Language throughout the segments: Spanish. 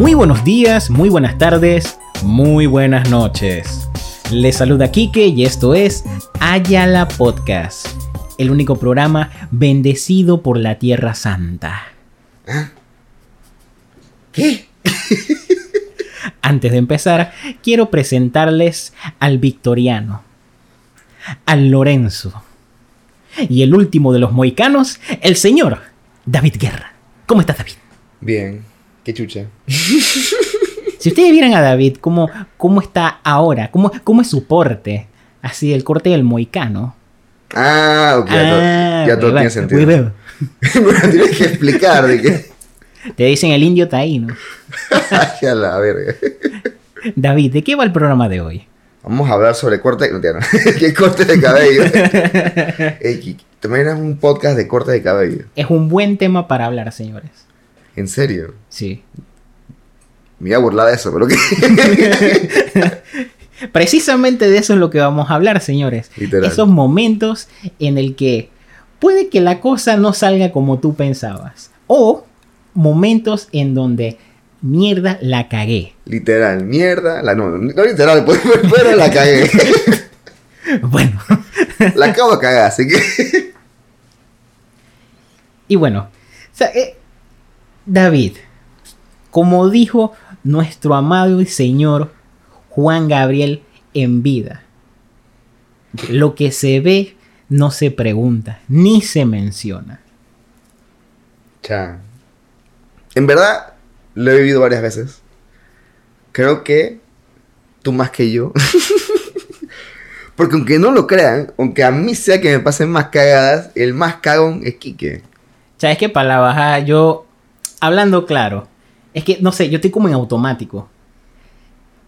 Muy buenos días, muy buenas tardes, muy buenas noches. Les saluda Kike y esto es Ayala Podcast, el único programa bendecido por la Tierra Santa. ¿Qué? Antes de empezar, quiero presentarles al Victoriano, al Lorenzo y el último de los moicanos, el señor David Guerra. ¿Cómo estás, David? Bien, qué chucha. Si ustedes vieran a David, ¿cómo, cómo está ahora? ¿Cómo, ¿Cómo es su porte? Así, el corte del moicano. Ah, ok, ya, todo- Ah, ya todo tiene sentido. lo tienes que explicar de que. Te dicen el indio taíno. Ay, a la verga. David, ¿de qué va el programa de hoy? Vamos a hablar sobre corte. No, no. ¿Qué corte de cabello? Ey, ¿te imaginas un podcast de corte de cabello? Es un buen tema para hablar, señores. ¿En serio? Sí. Me iba a burlar de eso, pero ¿qué? Precisamente de eso es lo que vamos a hablar, señores. Literal. Esos momentos en el que puede que la cosa no salga como tú pensabas. O momentos en donde mierda la cagué. Literal, mierda. La, no, no literal, pero la cagué. Bueno, La acabo de cagar, así que. y bueno. o sea, eh, David, como dijo nuestro amado y señor Juan Gabriel en vida, lo que se ve no se pregunta, ni se menciona. Cha. En verdad, lo he vivido varias veces. Creo que tú más que yo. Porque aunque no lo crean, aunque a mí sea que me pasen más cagadas, el más cagón es Quique. ¿Sabes qué? Para la yo, hablando claro, es que, no sé, yo estoy como en automático.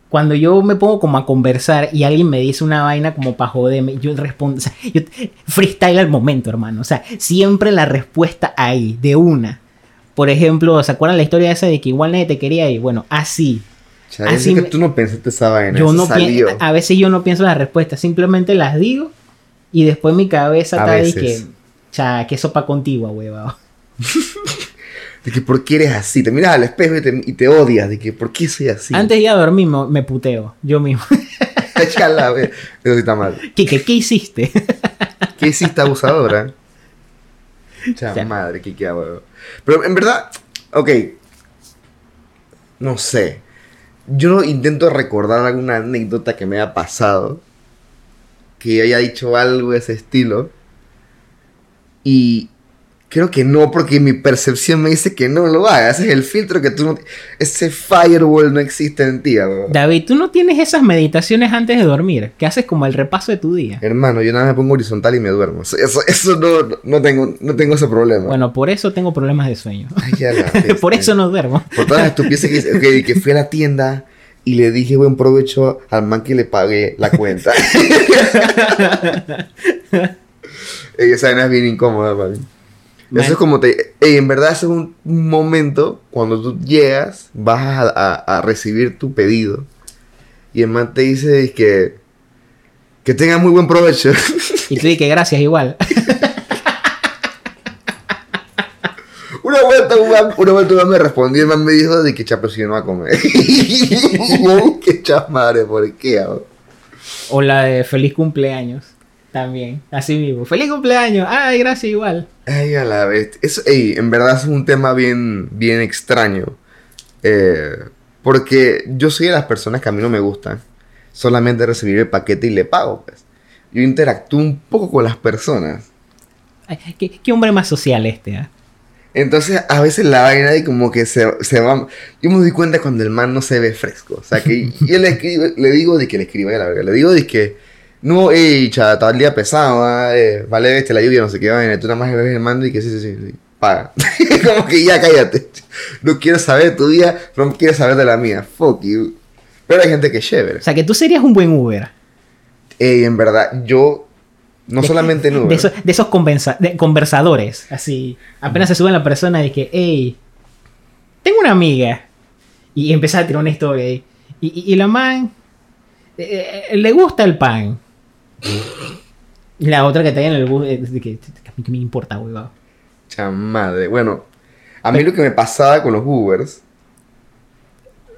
Cuando yo me pongo como a conversar y alguien me dice una vaina como para joderme, yo respondo, o sea, yo freestyle al momento, hermano. O sea, siempre la respuesta ahí, de una. Por ejemplo, ¿se acuerdan la historia esa de que igual nadie te quería? Y bueno, así. Así es que tú no pensaste esa vaina. Yo no salió. a veces yo no pienso las respuestas, simplemente las digo y después mi cabeza está ahí que, cha, que sopa contigo, huevado. De que por qué eres así. Te miras al espejo y te, y te odias. De que por qué soy así. Antes de ir a dormir me, puteo, yo mismo. Cha, la ve- Eso sí está mal. Kike, ¿qué hiciste? ¿Qué hiciste abusadora? Cha madre, qué queda, huevo. Pero en verdad, ok. No sé. Yo intento recordar alguna anécdota que me haya pasado. Que yo haya dicho algo de ese estilo. Y creo que no, porque mi percepción me dice que no lo hagas. Ese es el filtro que tú no. Ese firewall no existe en ti, huevo. David, ¿tú no tienes esas meditaciones antes de dormir? Que haces como el repaso de tu día. Hermano, yo nada más me pongo horizontal y me duermo. Eso, eso no, no, tengo, no tengo ese problema. Bueno, por eso tengo problemas de sueño. Ay, ya la bestia. por eso no duermo. Por todas las estupideces que hice, ok, que fui a la tienda y le dije buen provecho al man que le pagué la cuenta. Esa vaina es bien incómoda para mí. Man. Eso es como te... ey, en verdad eso es un, momento cuando tú llegas, vas a, a- a recibir tu pedido y el man te dice que... Que tenga muy buen provecho. Y tú dices gracias igual. Una vuelta, un man, una vuelta un man me respondió y el man me dijo de que chapo si yo no va a comer. qué chamadre, ¿por qué? abo? O la de feliz cumpleaños. También. Así mismo. Feliz cumpleaños. Ay, gracias igual. Ay, a la vez. Eso, ey, en verdad es un tema bien, bien extraño. Eh, porque yo soy de las personas que a mí no me gustan. Solamente recibir el paquete y le pago, pues. Yo interactúo un poco con las personas. Ay, ¿qué, qué hombre más social este, ah? Entonces, a veces la vaina de como que se, se va... Yo me doy cuenta cuando el man no se ve fresco. O sea, que yo le, escribo, le digo de que le escriba, la verga. Le digo de que... No, ey, chata, está el día pesado, ah, eh, vale, este, la lluvia, no sé qué vaina. Tú nada más ves el mando y que sí, sí, sí, sí, paga. como que ya cállate. No quiero saber de tu día, no quiero saber de la mía. Fuck you. Pero hay gente que es chévere. O sea, que tú serías un buen Uber. Ey, en verdad, yo... No De- solamente en Uber. De esos, de esos convenza- de- conversadores. Así. Apenas se sube la persona y que, hey, tengo una amiga. Y empieza a tirar una historia. Y, y, y la man eh, eh, le gusta el pan. Y la otra que está ahí en el bus, eh, de que, a mí que me importa, huevado. Chamadre. Bueno, a mí lo que me pasaba con los Ubers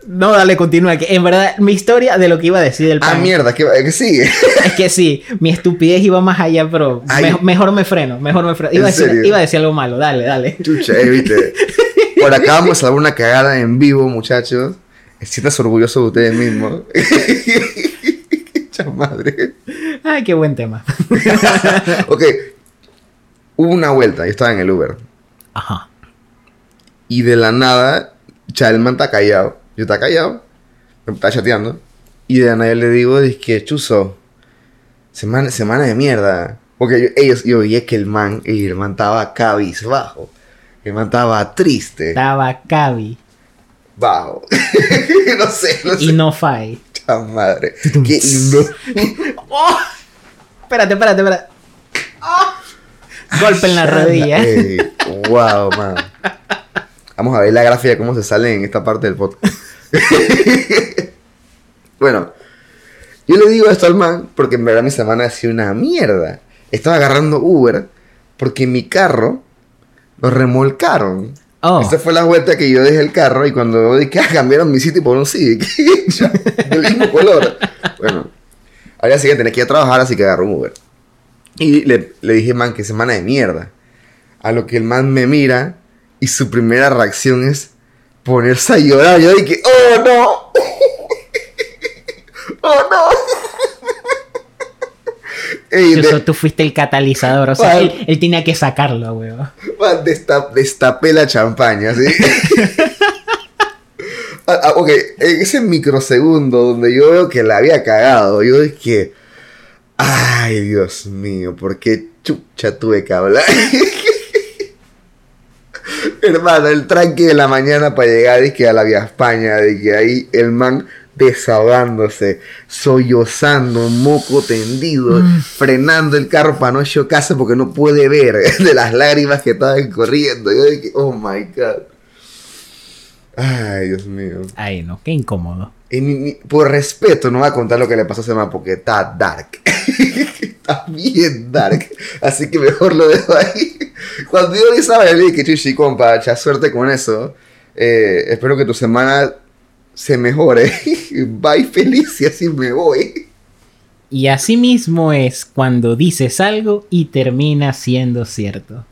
No, dale, continúa. Que en verdad, mi historia de lo que iba a decir del Ah, pan. mierda, que, que sigue. Es que sí, mi estupidez iba más allá, pero me- mejor me freno, mejor me freno. ¿En Iba a, decir, serio? iba a decir algo malo, dale, dale. Chucha, eh, viste. Por acá vamos a dar una cagada en vivo, muchachos. Sientas orgulloso de ustedes mismos. Cha madre. Ay, qué buen tema. Ok. Hubo una vuelta, yo estaba en el Uber. Ajá. Y de la nada, cha, el man está callado. Yo está callado. Me está chateando. Y de la nada yo le digo, es que chuzo. Semana, semana de mierda. Porque yo, ellos, yo vi que el man, el man estaba cabizbajo. El man estaba triste. Estaba Cavi Bajo. no sé, no sé. y no Fai. Cha madre. Qué lindo. ¡Oh! Espérate, espérate, espérate. ¡Oh! Golpe en la rodilla. Ey, wow, man. Vamos a ver la gráfica de cómo se sale en esta parte del podcast. bueno, yo le digo esto al man porque en verdad mi semana ha sido una mierda. Estaba agarrando Uber porque mi carro lo remolcaron. Oh, Esa fue la vuelta que yo dejé el carro y cuando dije, ah, cambiaron mi sitio por un Civic. Del mismo color. Bueno, al día siguiente tenía que ir a trabajar, así que agarré un Uber. Y le, le dije, man, que semana de mierda. A lo que el man me mira y su primera reacción es ponerse a llorar. Yo dije, oh no. oh no. Ey, de- Chuzo, tú fuiste el catalizador. O sea, él, él tenía que sacarlo, weón. Destapé la champaña, ¿sí? Ah, ah, ok, en ese microsegundo donde yo veo que la había cagado, yo dije, ay, Dios mío, ¿por qué chucha tuve que hablar? Hermano, el tranque de la mañana para llegar dizque, a la Vía España, de que ahí el man desahogándose, sollozando, moco tendido, frenando el carro para no chocarse porque no puede ver de las lágrimas que estaban corriendo. Yo dije, oh my god. Ay, Dios mío. Ay, no, qué incómodo. Y ni- ni- por respeto, no voy a contar lo que le pasó a ese man porque está dark. está bien dark. Así que mejor lo dejo ahí. Cuando yo le dije, chuchi, compa, ya suerte con eso. Eh, espero que tu semana se mejore. Bye feliz y así me voy. Y así mismo es cuando dices algo y termina siendo cierto.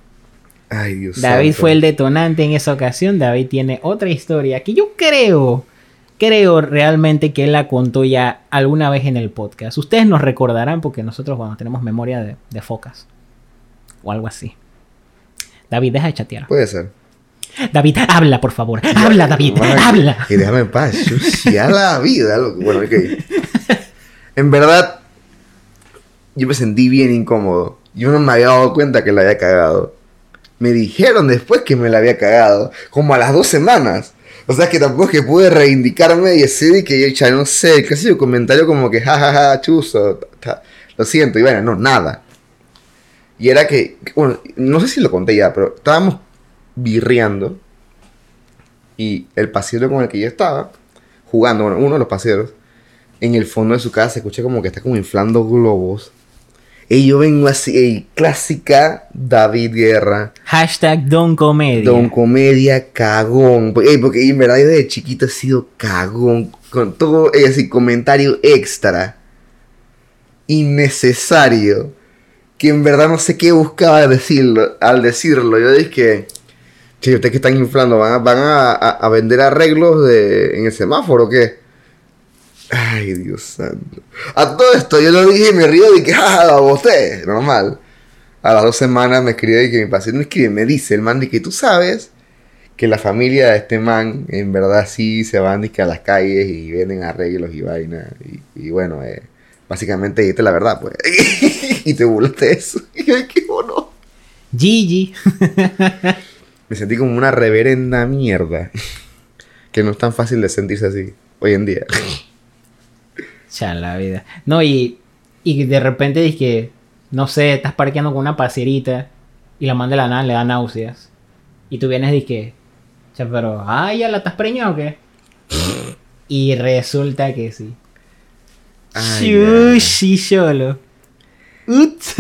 Ay, Dios David santo. fue el detonante en esa ocasión. David tiene otra historia que yo creo, creo realmente que él la contó ya alguna vez en el podcast. Ustedes nos recordarán porque nosotros, bueno, tenemos memoria de, de focas. O algo así. David, deja de chatear. Puede ser. David, habla, por favor. Habla, David, Bueno, habla. Y déjame en paz. Chuchi, a la vida. Bueno, ok. En verdad, yo me sentí bien incómodo. Yo no me había dado cuenta que la había cagado. Me dijeron después que me la había cagado. Como a las dos semanas. O sea que tampoco es que pude reivindicarme y decir que yo ya no sé, casi un comentario como que jajaja, chuzo, ta- lo siento, y bueno, no, nada. Y era que, bueno, no sé si lo conté ya, pero estábamos birreando y el pasero con el que yo estaba, jugando, bueno, uno de los paseros, en el fondo de su casa se escucha como que está como inflando globos. Y yo vengo así, ey, clásica David Guerra. Hashtag Don Comedia. Don Comedia cagón. Ey, porque en verdad yo desde chiquito he sido cagón. Con todo, ey, así, comentario extra. Innecesario. Que en verdad no sé qué buscaba decirlo. Al decirlo, yo dije Che, ustedes que están inflando, ¿van a, van a, a- vender arreglos de, en el semáforo o qué? Ay, Dios santo. A todo esto yo lo dije y me río de que, ah, usted, normal. A las dos semanas me escribe que mi paciente me escribe, me dice el man de que tú sabes que la familia de este man en verdad sí se van dizque, a las calles y venden arreglos y vaina. Y, y bueno, eh, básicamente dijiste la verdad, pues. y te burlaste de eso. Y yo, qué bono. Gigi. Me sentí como una reverenda mierda. que no es tan fácil de sentirse así hoy en día. Ya la vida. No, y, y de repente dices que, no sé, estás parqueando con una parcerita y la manda la nada le da náuseas. Y tú vienes y dices que, "Cha, pero, ah, ya la estás preñado o qué? y resulta que sí. Ay, Shushi solo. Uts.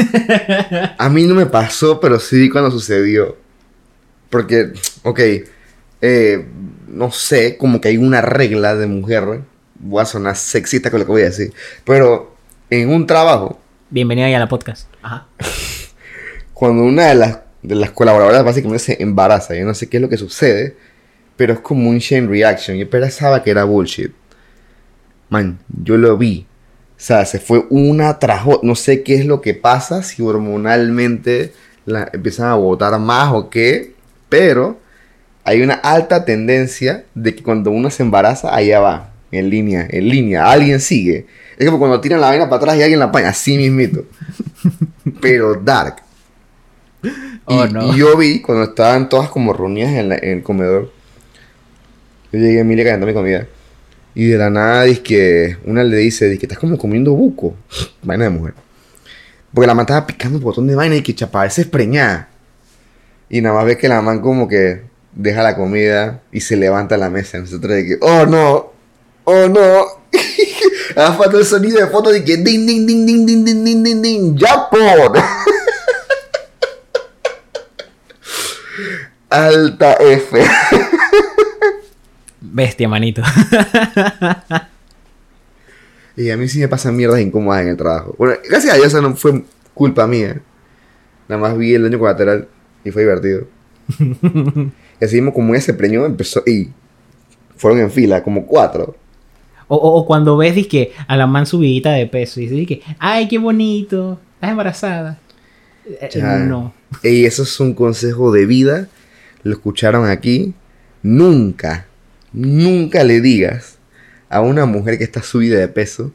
A mí no me pasó, pero sí cuando sucedió. Porque, ok, eh, no sé, como que hay una regla de mujer. Voy a sonar sexista con lo que voy a decir. Pero en un trabajo, Bienvenido ahí a la podcast. Ajá. cuando una de las, de las colaboradoras básicamente se embaraza, yo no sé qué es lo que sucede, pero es como un chain reaction. Yo pensaba que era bullshit. Man, yo lo vi. O sea, se fue una tras otra. No sé qué es lo que pasa, si hormonalmente la, empiezan a botar más o qué, pero hay una alta tendencia de que cuando uno se embaraza, allá va, en línea, en línea, alguien sigue. Es como cuando tiran la vaina para atrás y alguien la apaña, así mismito. Pero dark. Y, Oh, no. y yo vi cuando estaban todas como reunidas en, la- en el comedor. Yo llegué a Emilia cayendo mi comida. Y de la nada, que una le dice, que estás como comiendo buco. Vaina de mujer. Porque la man estaba picando un botón de vaina y que chapa, es preñada. Y nada más ve que la man como que deja la comida y se levanta la mesa. Nosotros de que, oh no, oh no. Hace falta el sonido de foto de que ding, ding, ding, ding, ding, ding, ding, ding, ding, ya por. Alta F. Bestia, manito. Y a mí sí me pasan mierdas incómodas en el trabajo. Bueno, gracias a Dios eso no fue culpa mía. Nada más vi el daño colateral y fue divertido. y así mismo como ella se preñó, empezó y fueron en fila, como cuatro. O, o- o cuando ves dizque, a la man subidita de peso y dices que, ay, qué bonito, estás embarazada. Eh, Ya. No. Y eso es un consejo de vida. Lo escucharon aquí. Nunca, nunca le digas a una mujer que está subida de peso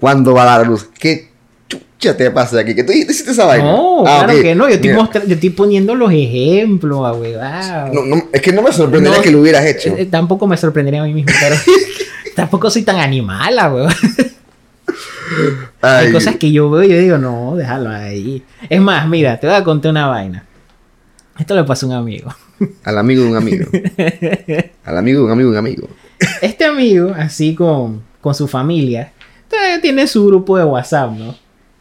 cuándo va a dar luz. ¿Qué chucha te pasa aquí? ¿Que tú hiciste esa vaina? No, Ah, claro que no. Yo estoy, Mira, mostra- yo estoy poniendo los ejemplos, a huevado. no, no, es que no me sorprendería No, que lo hubieras hecho. Eh, eh, tampoco me sorprendería a mí mismo, pero tampoco soy tan animal, ah, weón. Hay Ay, cosas que yo veo y yo digo, no, déjalo ahí. Es más, mira, te voy a contar una vaina. Esto le pasó a un amigo. Al amigo de un amigo. al amigo de un amigo de un amigo. Este amigo, así con, con su familia, eh, tiene su grupo de WhatsApp, ¿no?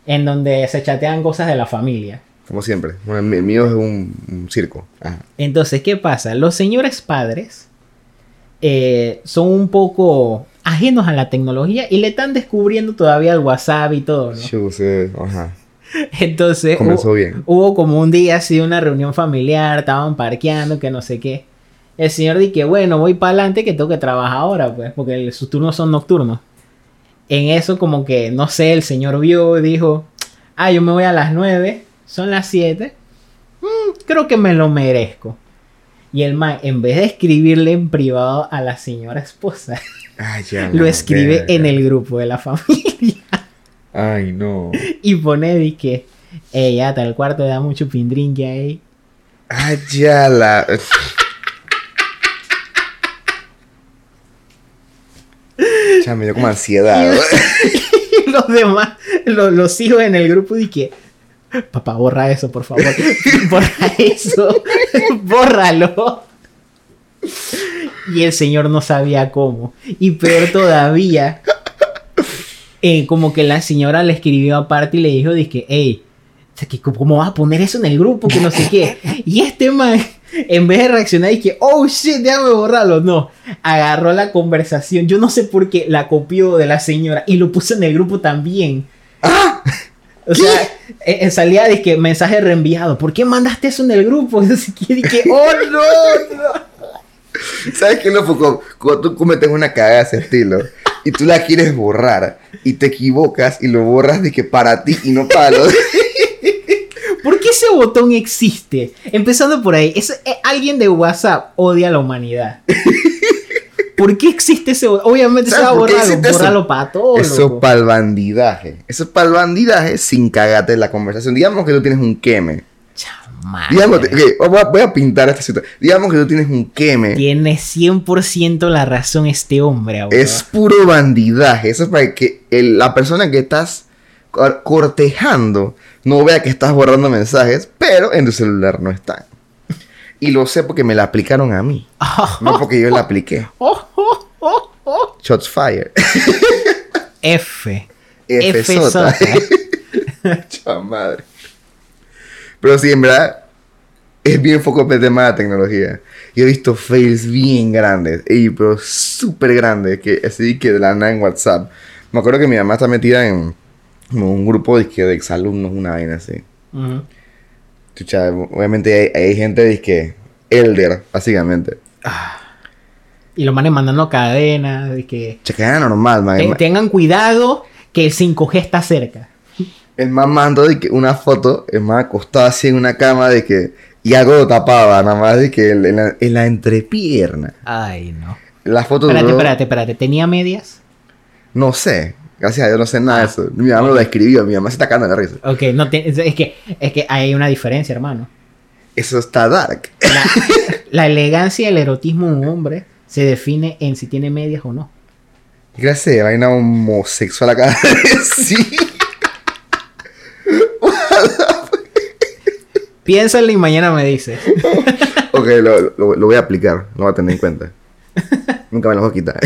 En donde se chatean cosas de la familia. Como siempre. Bueno, el mío es un, un circo. Ajá. Entonces, ¿qué pasa? Los señores padres eh, son un poco ajenos a la tecnología y le están descubriendo todavía el WhatsApp y todo, ¿no? Chu, sí, ajá. Entonces, Comenzó hubo, bien. hubo como un día así, una reunión familiar, estaban parqueando, que no sé qué. El señor dice bueno, voy para adelante que tengo que trabajar ahora, pues, porque el- sus turnos son nocturnos. En eso como que, no sé, el señor vio y dijo, ah, yo me voy a las 9, son las 7, mm, creo que me lo merezco. Y el man, en vez de escribirle en privado a la señora esposa, Ay, ya. lo escribe verga. en el grupo de la familia. Ay, no. Y pone de que, ya tal cuarto da mucho pindrinque ahí. Ay, ya la. Me dio como ansiedad. Y los demás, lo- los hijos en el grupo, y que, papá, borra eso, por favor. borra eso. Bórralo. Y el señor no sabía cómo. Y peor todavía, eh, como que la señora le escribió aparte y le dijo, dije, hey, ¿cómo vas a poner eso en el grupo? Que no sé qué. Y este man, en vez de reaccionar, dije, oh shit, déjame borrarlo. No, agarró la conversación. Yo no sé por qué la copió de la señora y lo puso en el grupo también. O sea, eh, eh, salía de que mensaje reenviado. ¿Por qué mandaste eso en el grupo? Y que dije, oh no, no. ¿Sabes qué, loco? Cuando tú cometes una cagada de ese estilo y tú la quieres borrar y te equivocas y lo borras de que para ti y no para los. ¿Por qué ese botón existe? Empezando por ahí, es, eh, alguien de WhatsApp odia a la humanidad. ¿Por qué existe ese botón? Obviamente se ¿Sabes va a qué borrarlo, para todo. Eso loco. para el bandidaje. Eso es para el bandidaje sin cagarte en la conversación. Digamos que tú tienes un queme. Chamaco. Digamos, ok, voy a, voy a pintar esta situación. Digamos que tú tienes un queme. Tiene 100% la razón este hombre, abuelo. Es puro bandidaje. Eso es para que el- la persona que estás cor- cortejando no vea que estás borrando mensajes, pero en tu celular no están. Y lo sé porque me la aplicaron a mí, no porque yo la apliqué. Shots fire. F. F F sota. sota. Chamadre. Pero sí, en verdad, es bien foco el tema de la tecnología. Y he visto fails bien grandes, ey, pero súper grandes, que así que de la nada en WhatsApp. Me acuerdo que mi mamá está metida en un grupo de, que de exalumnos, una vaina así. Chucha, obviamente hay, hay gente de que elder, básicamente. Y los manes mandando cadenas, de que era normal, man. "Ten- tengan cuidado que el 5G está cerca. El man mandó de que una foto, el man acostado así en una cama de que... Y algo lo tapaba, nada más de que en en la, en la entrepierna. Ay, no. La foto Espérate, duró- espérate, espérate. ¿Tenía medias? No sé. Gracias a Dios no sé nada de Ah. eso. Mi mamá me lo escribió, mi mamá se está cagando la risa. Ok, no te- es que es que hay una diferencia, hermano. Eso está dark. La, la elegancia y el erotismo de un hombre se define en si tiene medias o no. Gracias de vaina homosexual acá. sí. Piénsale y mañana me dices. Ok, lo, lo- lo voy a aplicar. Lo voy a tener en cuenta. Nunca me lo voy a quitar.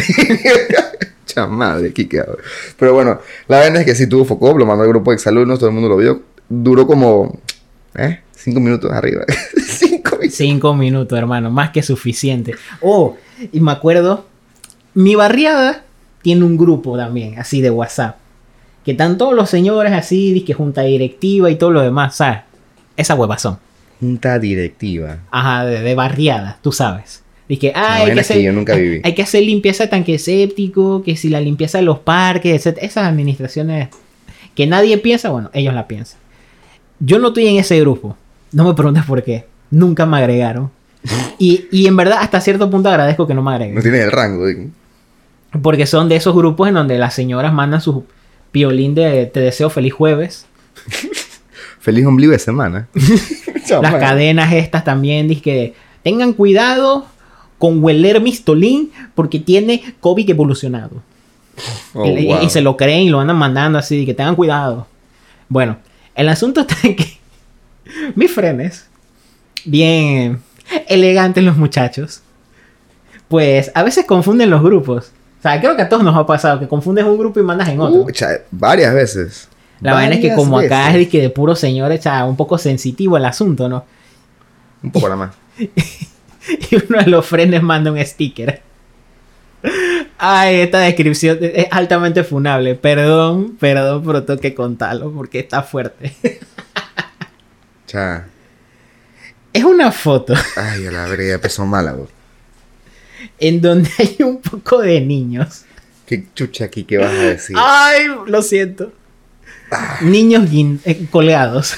Chamadre, qué quedado. Pero bueno, la verdad es que sí tuvo foco, lo mandó al grupo de exalumnos, todo el mundo lo vio. Duró como, ¿eh? Cinco minutos arriba. Cinco minutos. Cinco minutos, hermano, más que suficiente. Oh, y me acuerdo, mi barriada tiene un grupo también, así de WhatsApp. Que están todos los señores así, que junta directiva y todo lo demás, ¿sabes? Esa huevazón. Junta directiva. Ajá, de, de barriada, tú sabes. Dije, ah, hay que, hacer, yo nunca hay- viví. hay que hacer limpieza de tanque séptico, que si la limpieza de los parques, etc. Esas administraciones que nadie piensa, bueno, ellos la piensan. Yo no estoy en ese grupo. No me preguntes por qué. Nunca me agregaron. Y, y en verdad, hasta cierto punto agradezco que no me agreguen. No tiene el rango. ¿eh? Porque son de esos grupos en donde las señoras mandan su piolín de te deseo feliz jueves. Feliz ombligo de semana. Las cadenas estas también, dice que tengan cuidado con hueler mistolín porque tiene COVID evolucionado. Oh, y, y- wow. y se lo creen y lo andan mandando así, que tengan cuidado. Bueno, el asunto está en que mis frenes, bien elegantes los muchachos, pues a veces confunden los grupos. O sea, creo que a todos nos ha pasado que confundes un grupo y mandas en otro. Uh, cha- varias veces. La vaina es que Varias como acá es que de puro señor, echa un poco sensitivo el asunto, ¿no? Un poco nada más. Y uno de los frenes manda un sticker. Ay, esta descripción es altamente funable. Perdón, perdón, pero tengo que contarlo porque está fuerte. Cha. Es una foto Ay, a la verga, ya empezó mala, güey. en donde hay un poco de niños. ¿Qué chucha aquí qué vas a decir? Ay, lo siento. Niños guin- eh, colgados.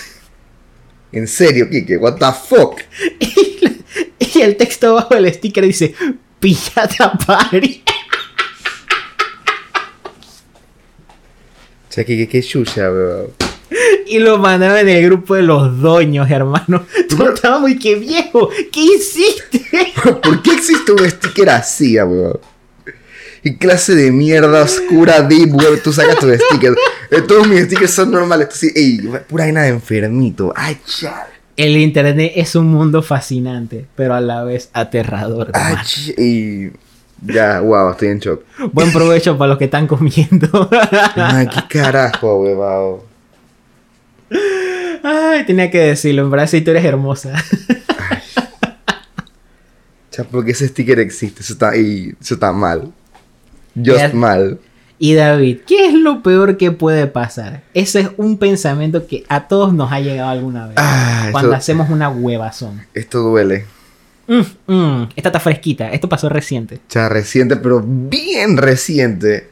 En serio, Kike, what the fuck? Y, la- y el texto bajo el sticker dice: Pillata Party. Cha, Kike, qué chucha, weón. Y lo mandaron en el grupo de los doños, hermano. Tú estabas muy que viejo. ¿Qué hiciste? ¿Por qué existe un sticker así, weón? ¿Y clase de mierda oscura, deep web? Tú sacas tu sticker. Eh, Todos mis stickers son normales. Tú sí, ey, pura vaina de enfermito. Ay, cha. El internet es un mundo fascinante, pero a la vez aterrador. Ay, ch- y ya, wow, estoy en shock. Buen provecho para los que están comiendo. Ay, qué carajo, weón. Ay, tenía que decirlo. En verdad, sí, tú eres hermosa. Cha, porque ese sticker existe. Eso está, y eso está mal. Just Ya- mal. Y David, ¿qué es lo peor que puede pasar? Ese es un pensamiento que a todos nos ha llegado alguna vez. Ah, cuando eso- hacemos una huevazón. Esto duele. Mm, mm, esta está fresquita. Esto pasó reciente. Cha, reciente, pero bien reciente.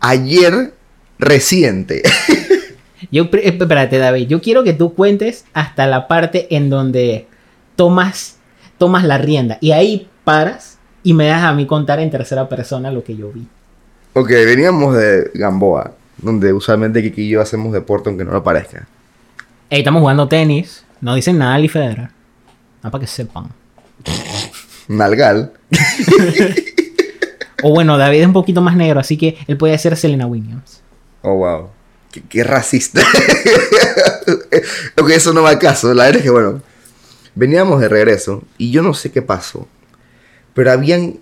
Ayer, reciente. Yo, espérate, David. Yo quiero que tú cuentes hasta la parte en donde tomas, tomas la rienda. Y ahí paras y me das a mí contar en tercera persona lo que yo vi. Ok, veníamos de Gamboa, donde usualmente Kiki y yo hacemos deporte aunque no lo parezca. Ey, estamos jugando tenis. No dicen nada Ali Federer. Nada para que sepan. Nalgal. O bueno, David es un poquito más negro, así que él puede ser Selena Williams. Oh, wow. Qué, qué racista. ok, eso no va al caso. La verdad es que, bueno, veníamos de regreso y yo no sé qué pasó. Pero habían,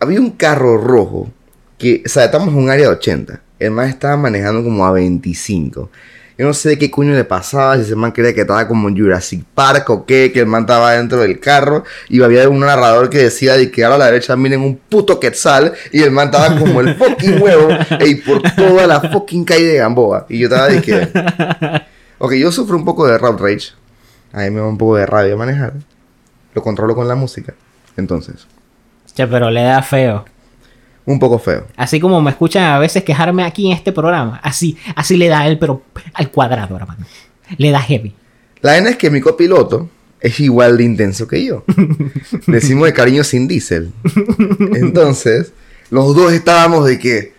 había un carro rojo que, o sea, estamos en un área de 80. El más estaba manejando como a 25. Yo no sé qué coño le pasaba, si ese man creía que estaba como en Jurassic Park o qué, que el man estaba dentro del carro y había un narrador que decía de que ahora a la derecha miren un puto quetzal y el man estaba como el fucking huevo y por toda la fucking calle de Gamboa. Y yo estaba de que... Ok, yo sufro un poco de road rage. A mí me da un poco de rabia manejar. Lo controlo con la música. Entonces, Che, pero le da feo. Un poco feo. Así como me escuchan a veces quejarme aquí en este programa. Así, así le da a él, pero al cuadrado, hermano. Le da heavy. La vaina es que mi copiloto es igual de intenso que yo. Decimos de cariño sin diésel. Entonces, los dos estábamos de que,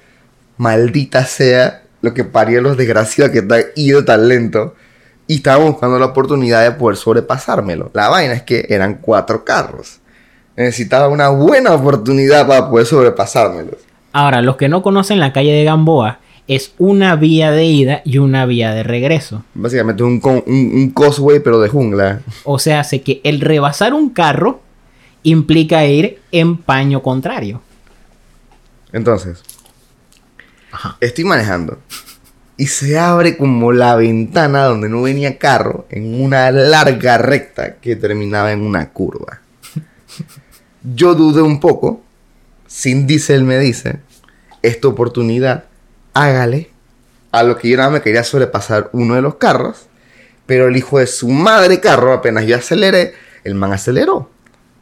maldita sea lo que parió los desgraciados que está ido tan lento. Y estábamos buscando la oportunidad de poder sobrepasármelo. La vaina es que eran cuatro carros. Necesitaba una buena oportunidad para poder sobrepasármelos. Ahora, los que no conocen la calle de Gamboa, es una vía de ida y una vía de regreso. Básicamente un, un, un causeway, pero de jungla. O sea, hace que el rebasar un carro implica ir en paño contrario. Entonces, Ajá. estoy manejando. Y se abre como la ventana donde no venía carro en una larga recta que terminaba en una curva. Yo dudé un poco. Sin diésel me dice, esta oportunidad, hágale. A lo que yo nada me quería sobrepasar uno de los carros. Pero el hijo de su madre carro, apenas yo aceleré, el man aceleró.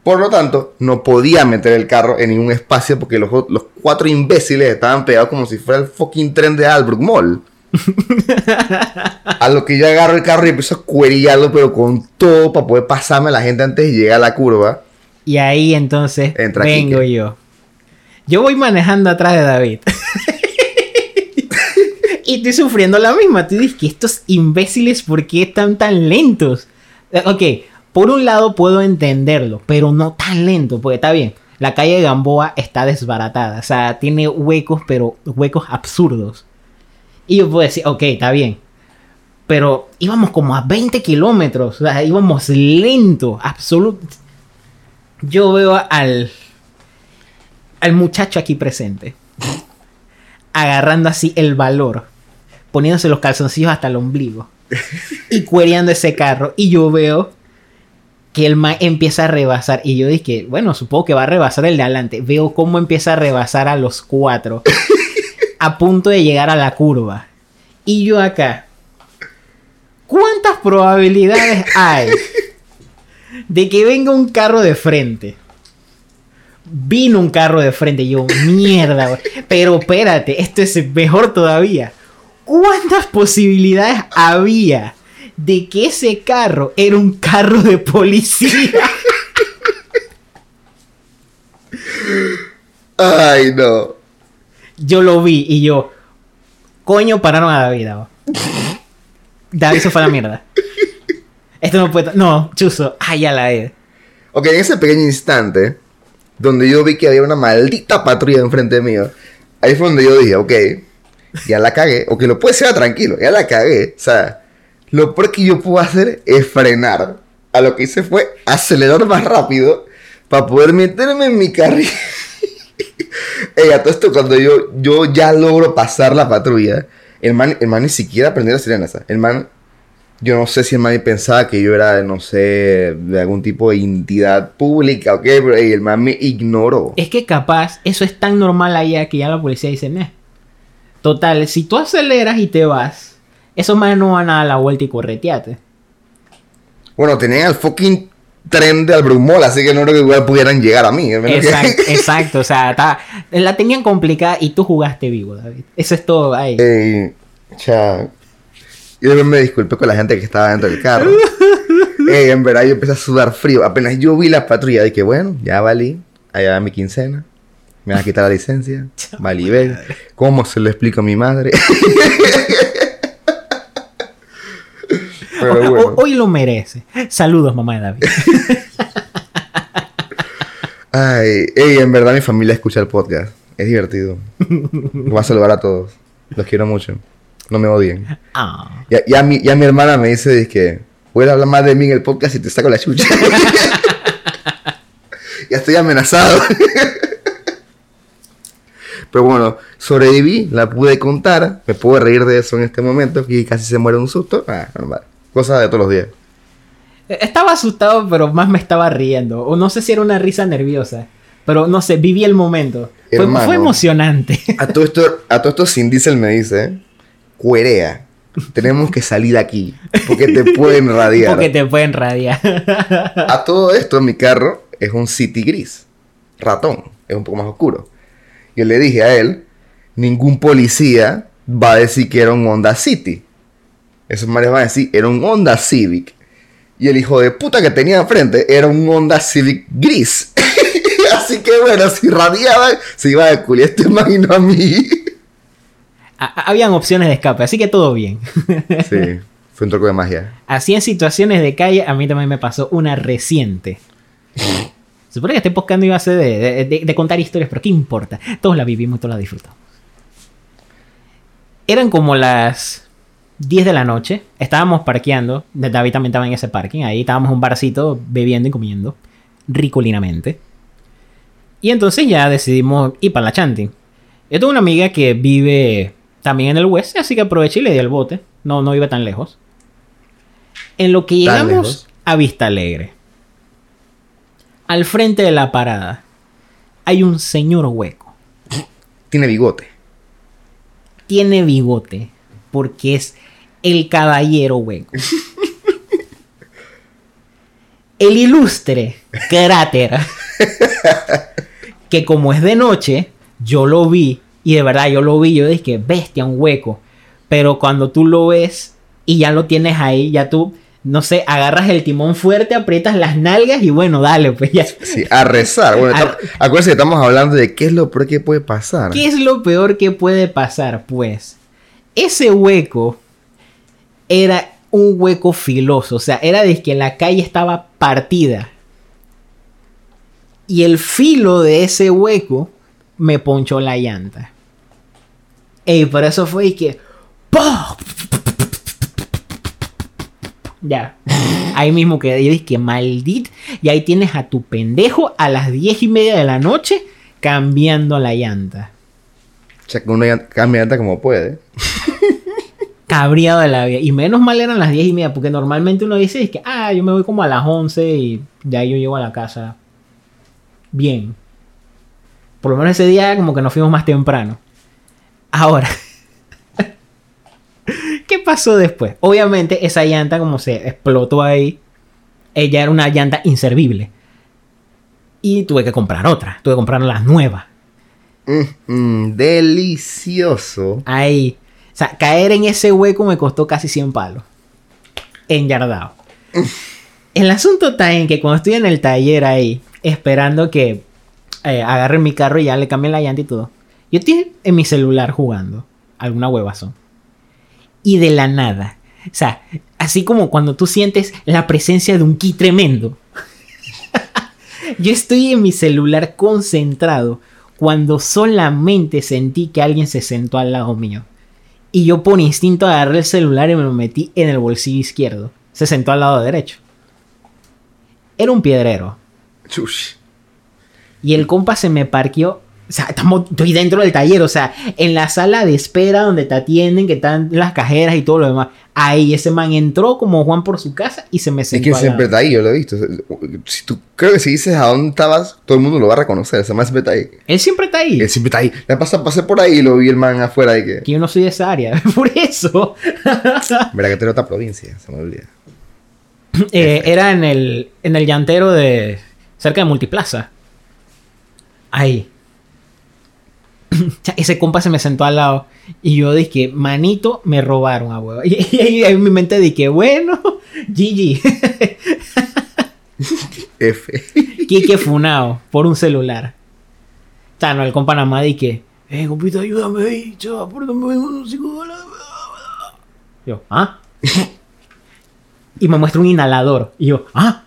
Por lo tanto, no podía meter el carro en ningún espacio porque los, los cuatro imbéciles estaban pegados como si fuera el fucking tren de Albrook Mall. a lo que yo agarro el carro y empiezo a cuerillarlo, pero con todo para poder pasarme a la gente antes de llegar a la curva. Y ahí entonces Entra vengo Quique. yo. Yo voy manejando atrás de David. y estoy sufriendo la misma. Tú dices que estos imbéciles, ¿por qué están tan lentos? Eh, Ok, por un lado puedo entenderlo, pero no tan lento, porque está bien. La calle de Gamboa está desbaratada. O sea, tiene huecos, pero huecos absurdos. Y yo puedo decir, ok, está bien. Pero íbamos como a 20 kilómetros. O sea, íbamos lento. Absoluto. Yo veo al. Al muchacho aquí presente. Agarrando así el valor. Poniéndose los calzoncillos hasta el ombligo. Y cuereando ese carro. Y yo veo que el man empieza a rebasar. Y yo dije, bueno, supongo que va a rebasar el de adelante. Veo cómo empieza a rebasar a los cuatro. a punto de llegar a la curva. Y yo acá. ¿Cuántas probabilidades hay de que venga un carro de frente? Vino un carro de frente. Y yo, mierda, güey. Pero espérate, esto es mejor todavía. ¿Cuántas posibilidades había de que ese carro era un carro de policía? Ay, no. Yo lo vi y yo, coño, pararon a David. David se fue a la mierda. Esto no puede. No, chuzo. Ay, ya la he. Ok, en ese pequeño instante, donde yo vi que había una maldita patrulla enfrente mío, ahí fue donde yo dije, ok, ya la cagué, o que lo puede ser tranquilo, ya la cagué. O sea, lo peor que yo puedo hacer es frenar. A lo que hice fue acelerar más rápido para poder meterme en mi carril. Ey, a todo esto, cuando yo, yo ya logro pasar la patrulla, el man, el man ni siquiera prendió la sirena. El man, yo no sé si el man pensaba que yo era, no sé, de algún tipo de entidad pública o qué, pero el man me ignoró. Es que capaz eso es tan normal allá que ya la policía dice, "Meh". Total, si tú aceleras y te vas, esos manes no van a dar la vuelta y correteate. Bueno, tenían el fucking tren de Albrumol, así que no creo que igual pudieran llegar a mí. que- Exacto, exacto. O sea, ta- la tenían complicada y tú jugaste vivo, David. Eso es todo ahí. Cha. Yo después me disculpé con la gente que estaba dentro del carro. Ey, en verdad yo empecé a sudar frío. Apenas yo vi la patrulla, dije, bueno, ya valí. Allá va mi quincena. Me van a quitar la licencia. Valí ver. ¿Cómo se lo explico a mi madre? Pero bueno. hoy lo merece. Saludos, mamá de David. Ay, ey, en verdad mi familia escucha el podcast. Es divertido. Voy a saludar a todos. Los quiero mucho. No me odien. Ah. Ya, ya, mi, ya mi hermana me dice que voy a hablar más de mí en el podcast y te saco la chucha. ya estoy amenazado. Pero bueno, sobreviví, la pude contar. Me puedo reír de eso en este momento. Y casi se muere un susto. Ah, normal. Cosas de todos los días. Estaba asustado, pero más me estaba riendo. O no sé si era una risa nerviosa. Pero no sé, viví el momento. Fue emocionante. A todo esto, a todo esto Sin Diesel me dice, cuerea, tenemos que salir de aquí, porque te pueden radiar. Porque te pueden radiar. A todo esto mi carro es un City gris, ratón, es un poco más oscuro. Yo le dije a él, ningún policía va a decir que era un Honda City. Esos mares van a decir, era un Honda Civic. Y el hijo de puta que tenía enfrente era un Honda Civic gris. Así que bueno, si radiaban, se iba a culiar este man y no a mí. Ha- Habían opciones de escape, así que todo bien. Sí, fue un truco de magia. Así en situaciones de calle, a mí también me pasó una reciente. Se supone que este podcast no iba a ser de, de- de- de contar historias, pero ¿qué importa? Todos la vivimos y todos la disfrutamos. Eran como las 10 de la noche. Estábamos parqueando. David también estaba en ese parking. Ahí estábamos en un barcito bebiendo y comiendo. Ricolinamente. Y entonces ya decidimos ir para la chanting. Yo tengo una amiga que vive también en el West, así que aproveché y le di el bote. No, no iba tan lejos. En lo que ¿Tan llegamos a Vista Alegre, al frente de la parada, hay un señor hueco. Tiene bigote. Tiene bigote, porque es el caballero hueco. El ilustre cráter, que como es de noche, yo lo vi, y de verdad yo lo vi, yo dije, bestia, un hueco. Pero cuando tú lo ves y ya lo tienes ahí, ya tú, no sé, agarras el timón fuerte, aprietas las nalgas y bueno, dale, pues ya. Sí, a rezar. Bueno, A- estamos- acuérdense que estamos hablando de qué es lo peor que puede pasar. ¿Qué es lo peor que puede pasar? Pues ese hueco era un hueco filoso, o sea, era de que la calle estaba partida. Y el filo de ese hueco me ponchó la llanta. Ey, por eso fue y que... ¡pah! Ya. Ahí mismo que yo dije que maldito. Y ahí tienes a tu pendejo a las diez y media de la noche cambiando la llanta. O sea, que uno ya cambia llanta como puede. Cabreado de la vida. Y menos mal eran las 10 y media, porque normalmente uno dice es que, ah, yo me voy como a las 11 y de ahí yo llego a la casa. Bien. Por lo menos ese día como que nos fuimos más temprano. Ahora. ¿Qué pasó después? Obviamente esa llanta como se explotó ahí. Ella era una llanta inservible. Y tuve que comprar otra. Tuve que comprar las nuevas. Mm, mm, delicioso. Ahí. O sea, caer en ese hueco me costó casi 100 palos. Enyardado. El asunto está en que cuando estoy en el taller ahí, esperando que eh, agarren mi carro y ya le cambien la llanta y todo, yo estoy en mi celular jugando. Alguna huevazón. Y de la nada. O sea, así como cuando tú sientes la presencia de un ki tremendo. yo estoy en mi celular concentrado cuando solamente sentí que alguien se sentó al lado mío. Y yo por instinto agarré el celular y me lo metí en el bolsillo izquierdo. Se sentó al lado derecho. Era un piedrero. Chush. Y el compa se me parqueó. O sea, estamos, estoy dentro del taller, o sea, en la sala de espera donde te atienden, que están las cajeras y todo lo demás. Ahí ese man entró como Juan por su casa y se me Es sentó. que al siempre está ahí, yo lo he visto. Si tú, creo que si dices a dónde estabas, todo el mundo lo va a reconocer. Ese man siempre está ahí. Él siempre está ahí. Él siempre está ahí. Pasa, pasé por ahí y lo vi el man afuera y que... Que yo no soy de esa área. Por eso. Verá que eres otra provincia, se me olvida. Eh, era en el, en el llantero de. cerca de Multiplaza. Ahí. Ese compa se me sentó al lado. Y yo dije, manito, me robaron a huevo. Y, y ahí en mi mente dije, bueno, GG. F. Quique Funao por un celular. O sea, no, el compa nada más dije, eh, compita, ayúdame ahí, chaval, por me unos cinco dólares. Yo, ¿ah? y me muestra un inhalador. Y yo, ¿ah?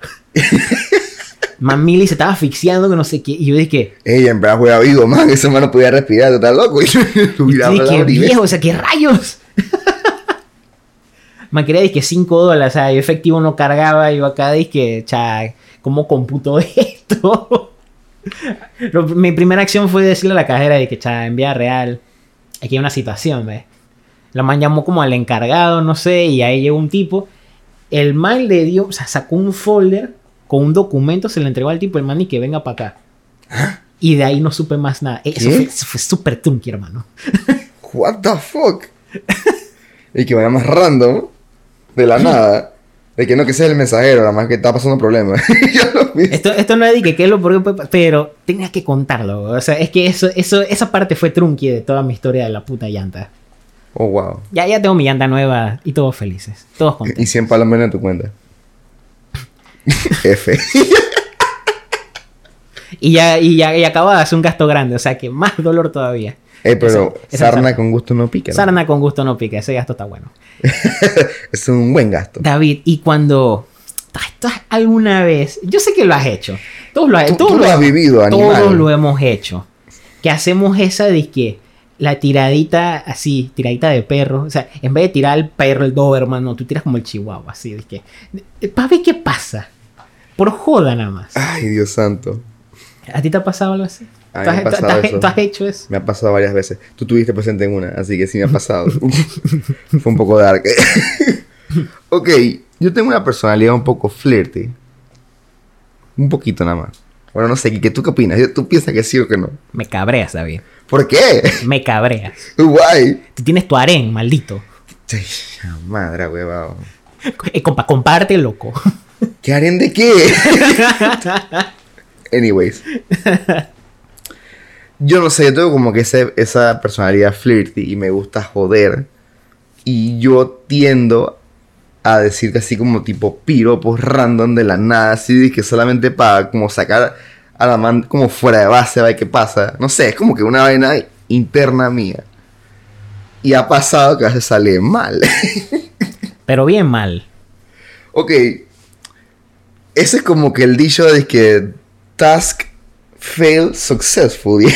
Mamili se estaba asfixiando que no sé qué. Y yo dije, Ey, en verdad juega vivo, man. Ese man no podía respirar, tú estás loco. Y yo dije, viejo, o sea, ¿qué rayos? Me quería decir que 5 dólares, o sea, yo efectivo no cargaba. Y yo acá dije, cha, ¿cómo computo esto? Lo- mi primera acción fue decirle a la cajera de que, cha, en vía real, aquí hay una situación, ¿ves? La man llamó como al encargado, no sé, y ahí llegó un tipo. El man le dio, o sea, sacó un folder con un documento, se le entregó al tipo, el man y que venga para acá. Y de ahí no supe más nada. Eso ¿Qué? fue, eso fue súper trunky, hermano. What the fuck? y que vaya más random de la nada. De que no que sea el mensajero, nada más que está pasando problemas. Esto, esto no es de que qué es lo peor que puede pa- pero tenías que contarlo. O sea, es que eso, eso, esa parte fue trunky de toda mi historia de la puta llanta. Oh, wow. Ya, ya tengo mi llanta nueva y todos felices. Todos Y contentos. 100 palos menos en tu cuenta. F. Y ya, y ya, y de hacer un gasto grande, o sea que más dolor todavía. Eh, pero sarna con gusto no pica. ¿no? Sarna con gusto no pica, ese gasto está bueno. es un buen gasto. David, y cuando ¿tú has alguna vez, yo sé que lo has hecho, todos lo, ha- Tú- todos tú lo has hemos- vivido, animal. Todos lo hemos hecho. Que hacemos esa de que la tiradita así, tiradita de perro, o sea, en vez de tirar al perro, el Doberman, no, tú tiras como el chihuahua, así, de que, para ver qué pasa. Por joda nada más. Ay, Dios santo. ¿A ti te ha pasado algo así? ¿Tú me has, ha tú- pasado tú has- eso. tú has hecho eso? Me ha pasado varias veces. Tú estuviste presente en una, así que sí me ha pasado. Fue un poco dark. ok, yo tengo una personalidad un poco flirty. Un poquito nada más. Bueno, no sé, ¿qué tú qué opinas? ¿Tú piensas que sí o que no? Me cabreas, David. ¿Por qué? Me cabreas. Guay. Tú tienes tu harén, maldito. Ay, Madre, huevado. Eh, compa, comparte, loco. ¿Qué harén de qué? Anyways. Yo no sé, yo tengo como que ese- esa personalidad flirty y me gusta joder. Y yo tiendo a decir que así como tipo piropos random de la nada, así que solamente para como sacar a la man como fuera de base, a ver qué pasa. No sé, es como que una vaina interna mía. Y ha pasado que a veces sale mal. Pero bien mal. Ok. Ese es como que el dicho de que task fail successfully.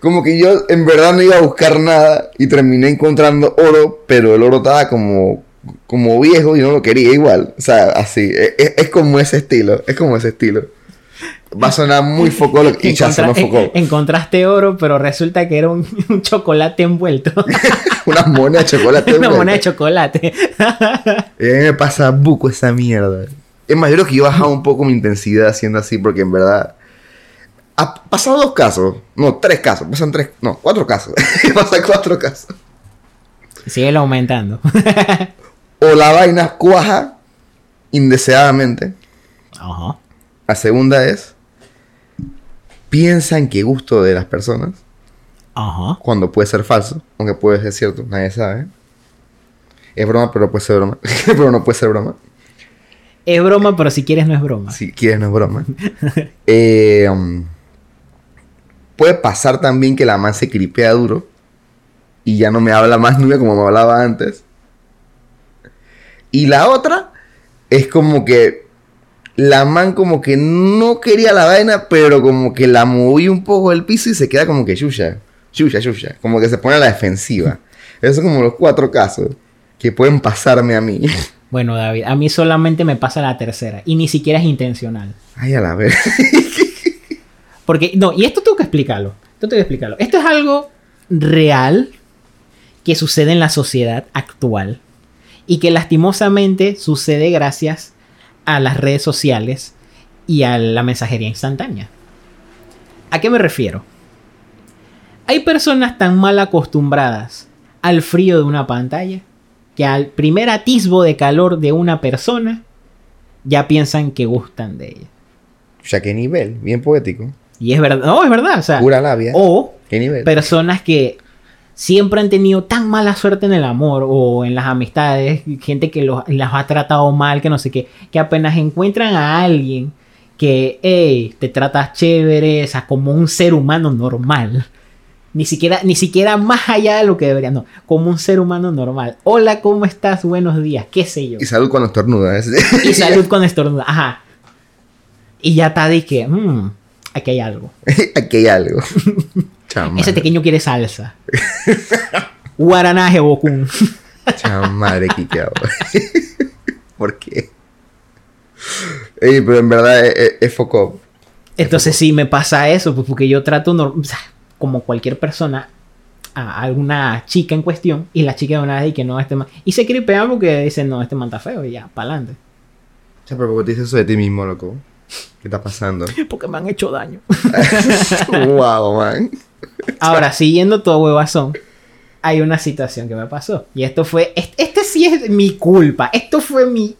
como que yo en verdad no iba a buscar nada y terminé encontrando oro, pero el oro estaba como, como viejo y no lo quería igual. O sea, así. e- e- Es, como ese estilo. Es como ese estilo. Va a sonar muy focolo y ya no focó. en- encontraste oro, pero resulta que era un, un chocolate envuelto. Una moneda de chocolate. Una envuelta. moneda de chocolate. Y a mí me pasa buco esa mierda. Es más, yo creo que yo he bajado un poco mi intensidad haciendo así porque en verdad... Ha pasado dos casos. No, tres casos. Pasan tres... No, cuatro casos. Pasan cuatro casos. Sigue aumentando. O la vaina cuaja indeseadamente. Ajá. La segunda es... Piensan que gusto de las personas. Ajá. Cuando puede ser falso. Aunque puede ser cierto. Nadie sabe. Es broma, pero puede ser broma. pero no puede ser broma. Es broma, pero si quieres no es broma. Si quieres, no es broma. Eh, um, puede pasar también que la man se cripea duro y ya no me habla más nunca como me hablaba antes. Y la otra es como que la man como que no quería la vaina, pero como que la moví un poco del piso y se queda como que yuya, yuya, yuya. Como que se pone a la defensiva. Esos son como los cuatro casos que pueden pasarme a mí. Bueno, David, a mí solamente me pasa la tercera. Y ni siquiera es intencional. Ay, a la vez. Porque, no, y esto tengo que explicarlo. Esto tengo que explicarlo. Esto es algo real que sucede en la sociedad actual. Y que lastimosamente sucede gracias a las redes sociales y a la mensajería instantánea. ¿A qué me refiero? Hay personas tan mal acostumbradas al frío de una pantalla que al primer atisbo de calor de una persona ya piensan que gustan de ella. Ya qué nivel, bien poético. Y es verdad, no, es verdad, o sea, Pura labia. o ¿Qué nivel? personas que siempre han tenido tan mala suerte en el amor o en las amistades, gente que los, las ha tratado mal, que no sé qué, que apenas encuentran a alguien que, hey, te tratas chévere, o sea, como un ser humano normal. Ni siquiera, ni siquiera más allá de lo que debería, no, como un ser humano normal. Hola, ¿cómo estás? Buenos días, qué sé yo. Y salud cuando estornuda. ¿eh? Y salud con estornuda, ajá. Y ya está de que, mmm, aquí hay algo. Aquí hay algo. Ese pequeño quiere salsa. Guaranaje Bokun. Chama, madre quiqueado. ¿Por qué? Ey, pero en verdad es, es, es foco. Entonces sí me pasa eso, pues porque yo trato, no- o sea, como cualquier persona, a alguna chica en cuestión, y la chica de una vez y que no, este man... Y se cripean porque dicen, no, este man está feo, y ya, para adelante. O sea, pero ¿por qué te dices eso de ti mismo, loco? ¿Qué está pasando? Porque me han hecho daño. wow, man. Ahora, siguiendo tu huevazón, hay una situación que me pasó. Y esto fue, este, este sí es mi culpa, esto fue mi...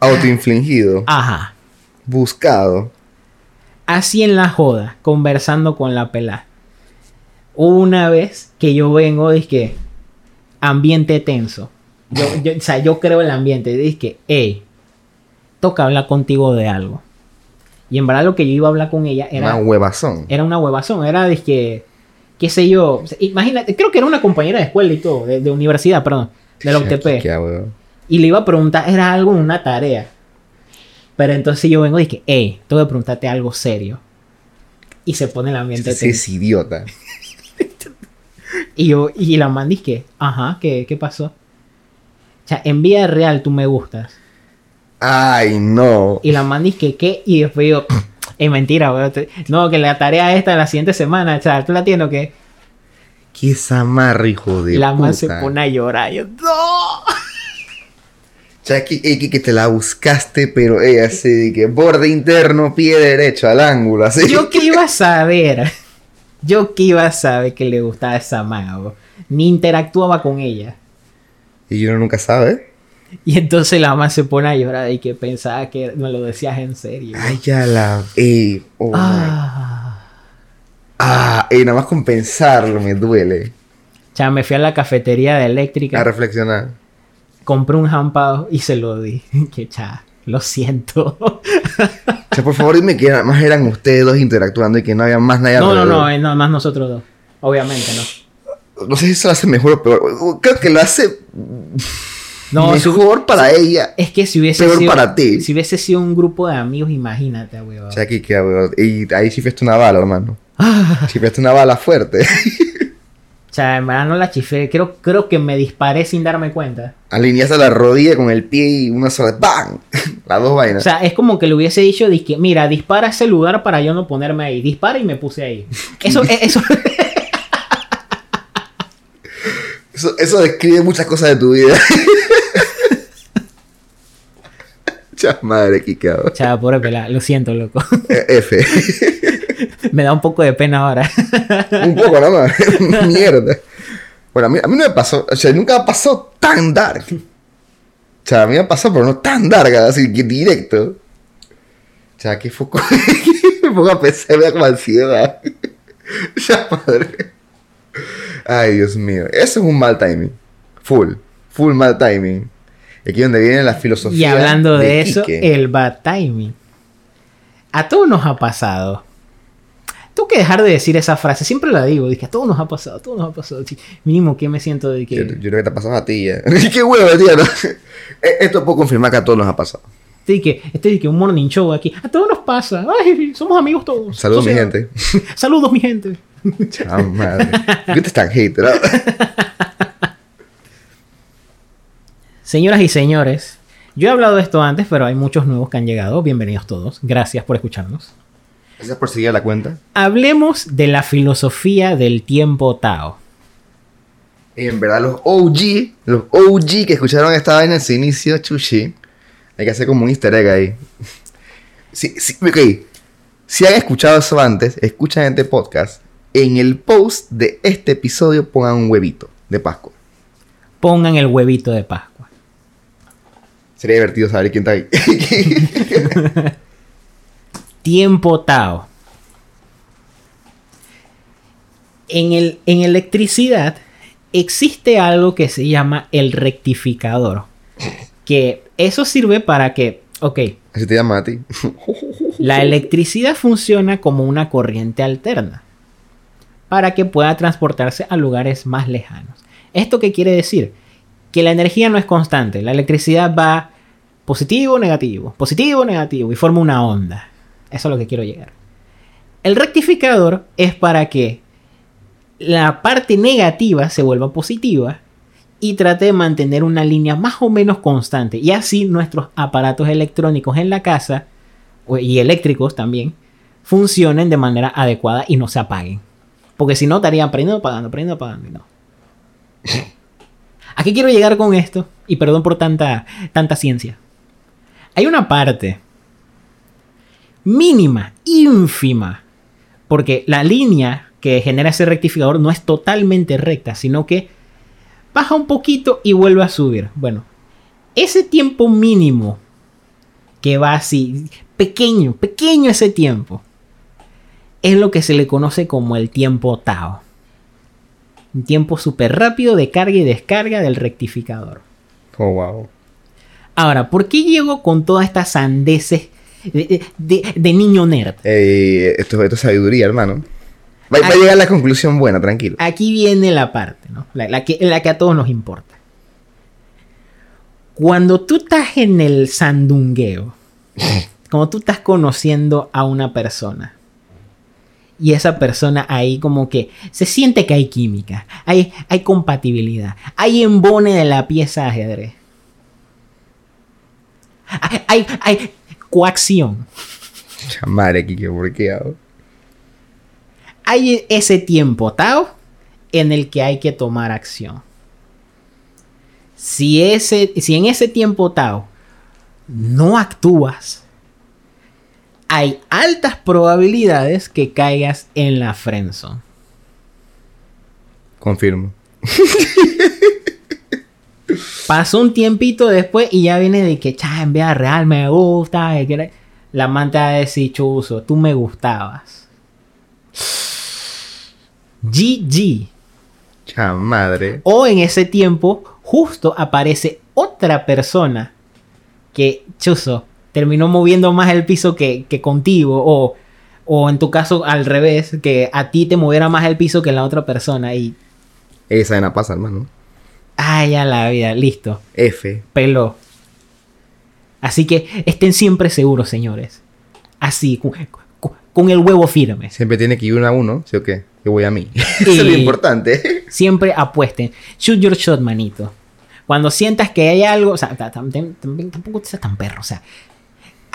Autoinfligido. Ajá. Buscado. así en la joda, conversando con la pelada. Una vez que yo vengo, que ambiente tenso. Yo, yo- o sea, yo creo el ambiente. Dije, hey, toca hablar contigo de algo. Y en verdad lo que yo iba a hablar con ella era, Una huevazón. era una huevazón. Era de que, qué sé yo, imagínate, creo que era una compañera de escuela y todo, de, de universidad, perdón, de la UTP. Y le iba a preguntar, era algo, una tarea. Pero entonces yo vengo y dije, hey, tengo que preguntarte algo serio. Y se pone el ambiente Ese es idiota. Y yo, y la man que, ajá, ¿qué, ¿qué pasó? O sea, en vida real tú me gustas. Ay, no. Y la man que, ¿qué? Y después yo, es mentira, weón. No, que la tarea esta la siguiente semana, sea, ¿tú la tienes o qué? Qué zamarra, hijo de la man puta. se pone a llorar. Yo, no. Que, ey, que, que te la buscaste, pero ella así de que borde interno, pie derecho, al ángulo, así. Yo qué iba a saber. Yo qué iba a saber que le gustaba esa weón. Ni interactuaba con ella. Y uno nunca sabe. Y entonces la mamá se pone a llorar y que pensaba que me lo decías en serio. Ay, ya la. Ey, oh, ah. ah, ey, nada más con pensarlo me duele. Ya me fui a la cafetería de eléctrica, A reflexionar. compré un jampado y se lo di. que cha, lo siento. O sea, por favor, dime que nada más eran ustedes dos interactuando y que no había más nadie no, no, alrededor. no, eh, no, más nosotros dos. Obviamente, no. No sé si eso lo hace mejor o peor. Creo que lo hace No, si- mejor para ella. es que si hubiese Peor sido. para ti. Si hubiese sido un grupo de amigos, imagínate, weón. O sea, aquí queda, weón. Y ahí sí fuiste una bala, hermano. Ah, Sí fuiste una bala fuerte. o sea, en verdad no la chifé. Creo, creo que me disparé sin darme cuenta. Alineaste la rodilla con el pie y una sola. ¡Bam! Las dos O vainas. sea, es como que le hubiese dicho, mira, dispara ese lugar para yo no ponerme ahí. Dispara y me puse ahí. Eso, eh, eso. Eso, eso describe muchas cosas de tu vida. Chas madre, Kikao. sea, pobre pelada, lo siento, loco. Eh, F. me da un poco de pena ahora. Un poco nada más. Mierda. Bueno, a mí, a mí no me pasó. O sea, nunca me pasó tan dark. O sea, a mí me pasó, pero no tan dark, así que directo. O sea, que foco. me pongo a pensar, me da como ansiedad. ya, madre. Ay, Dios mío. Eso es un mal timing. Full. Full mal timing. Aquí donde viene la filosofía. Y hablando de, eso, Quique. el bad timing. A todos nos ha pasado. Tengo que dejar de decir esa frase. Siempre la digo. Dije, a todos nos ha pasado, a todos nos ha pasado. Sí, mínimo que me siento de Yo, yo que... creo que te ha pasado a ti ya. Qué huevo, tío. ¿no? E- Esto puedo confirmar que a todos nos ha pasado. Estoy que, que un morning show aquí. A todos nos pasa. Ay, somos amigos todos. Saludos, mi gente. Saludos, mi gente. Chao, madre. ¿Qué te están hater? Señoras y señores, yo he hablado de esto antes, pero hay muchos nuevos que han llegado. Bienvenidos todos. Gracias por escucharnos. Gracias por seguir la cuenta. Hablemos de la filosofía del tiempo Tao. En verdad, los OG, los OG que escucharon esta vaina en su inicio, chuchi, hay que hacer como un easter egg ahí. Sí, sí, ok. Si han escuchado eso antes, escuchan este podcast. En el post de este episodio pongan un huevito de Pascua. Pongan el huevito de Pascua. Sería divertido saber quién está ahí. Tiempo Tao. En, el, en electricidad existe algo que se llama el rectificador. Que eso sirve para que, ok, Así te llaman a ti. la electricidad funciona como una corriente alterna para que pueda transportarse a lugares más lejanos. ¿Esto qué quiere decir? Que la energía no es constante. La electricidad va positivo, negativo, positivo, negativo y forma una onda. Eso es lo que quiero llegar. El rectificador es para que la parte negativa se vuelva positiva y trate de mantener una línea más o menos constante. Y así nuestros aparatos electrónicos en la casa y eléctricos también funcionen de manera adecuada y no se apaguen. Porque si no, estarían prendiendo, apagando, prendiendo, apagando y no. ¿A qué quiero llegar con esto? Y perdón por tanta, tanta ciencia. Hay una parte mínima, ínfima, porque la línea que genera ese rectificador no es totalmente recta, sino que baja un poquito y vuelve a subir. Bueno, ese tiempo mínimo que va así, pequeño, pequeño ese tiempo, es lo que se le conoce como el tiempo Tao. Un tiempo súper rápido de carga y descarga del rectificador. Oh, wow. Ahora, ¿por qué llego con todas estas sandeces de, de- de niño nerd? Esto, esto es sabiduría, hermano. Va, va a llegar la conclusión buena, tranquilo. Aquí viene la parte, ¿no? La, la que, la que a todos nos importa. Cuando tú estás en el sandungueo, como tú estás conociendo a una persona, y esa persona ahí como que se siente que hay química, hay, hay compatibilidad, hay embone de la pieza de ajedrez. Hay, hay, hay coacción. Madre, aquí que porqueado. hay ese tiempo, Tao, en el que hay que tomar acción. Si, ese, si en ese tiempo, Tao, no actúas, hay altas probabilidades que caigas en la friendzone. Confirmo. Pasó un tiempito después y ya viene de que, cha, en vida real me gusta. La manta de decir, chuzo, tú me gustabas. GG. Cha madre. O en ese tiempo, justo aparece otra persona que, chuzo, terminó moviendo más el piso que, que contigo. O, o en tu caso, al revés, que a ti te moviera más el piso que la otra persona. Y, Esa vaina pasa, hermano. ay, ya la vida, listo. F. Peló. Así que estén siempre seguros, señores. Así, con, con- con el huevo firme. Siempre tiene que ir uno a uno, ¿sí o qué? Yo voy a mí. Eso es lo importante. Siempre apuesten. Shoot your shot, manito. Cuando sientas que hay algo, o sea, tampoco seas tan perro, o sea,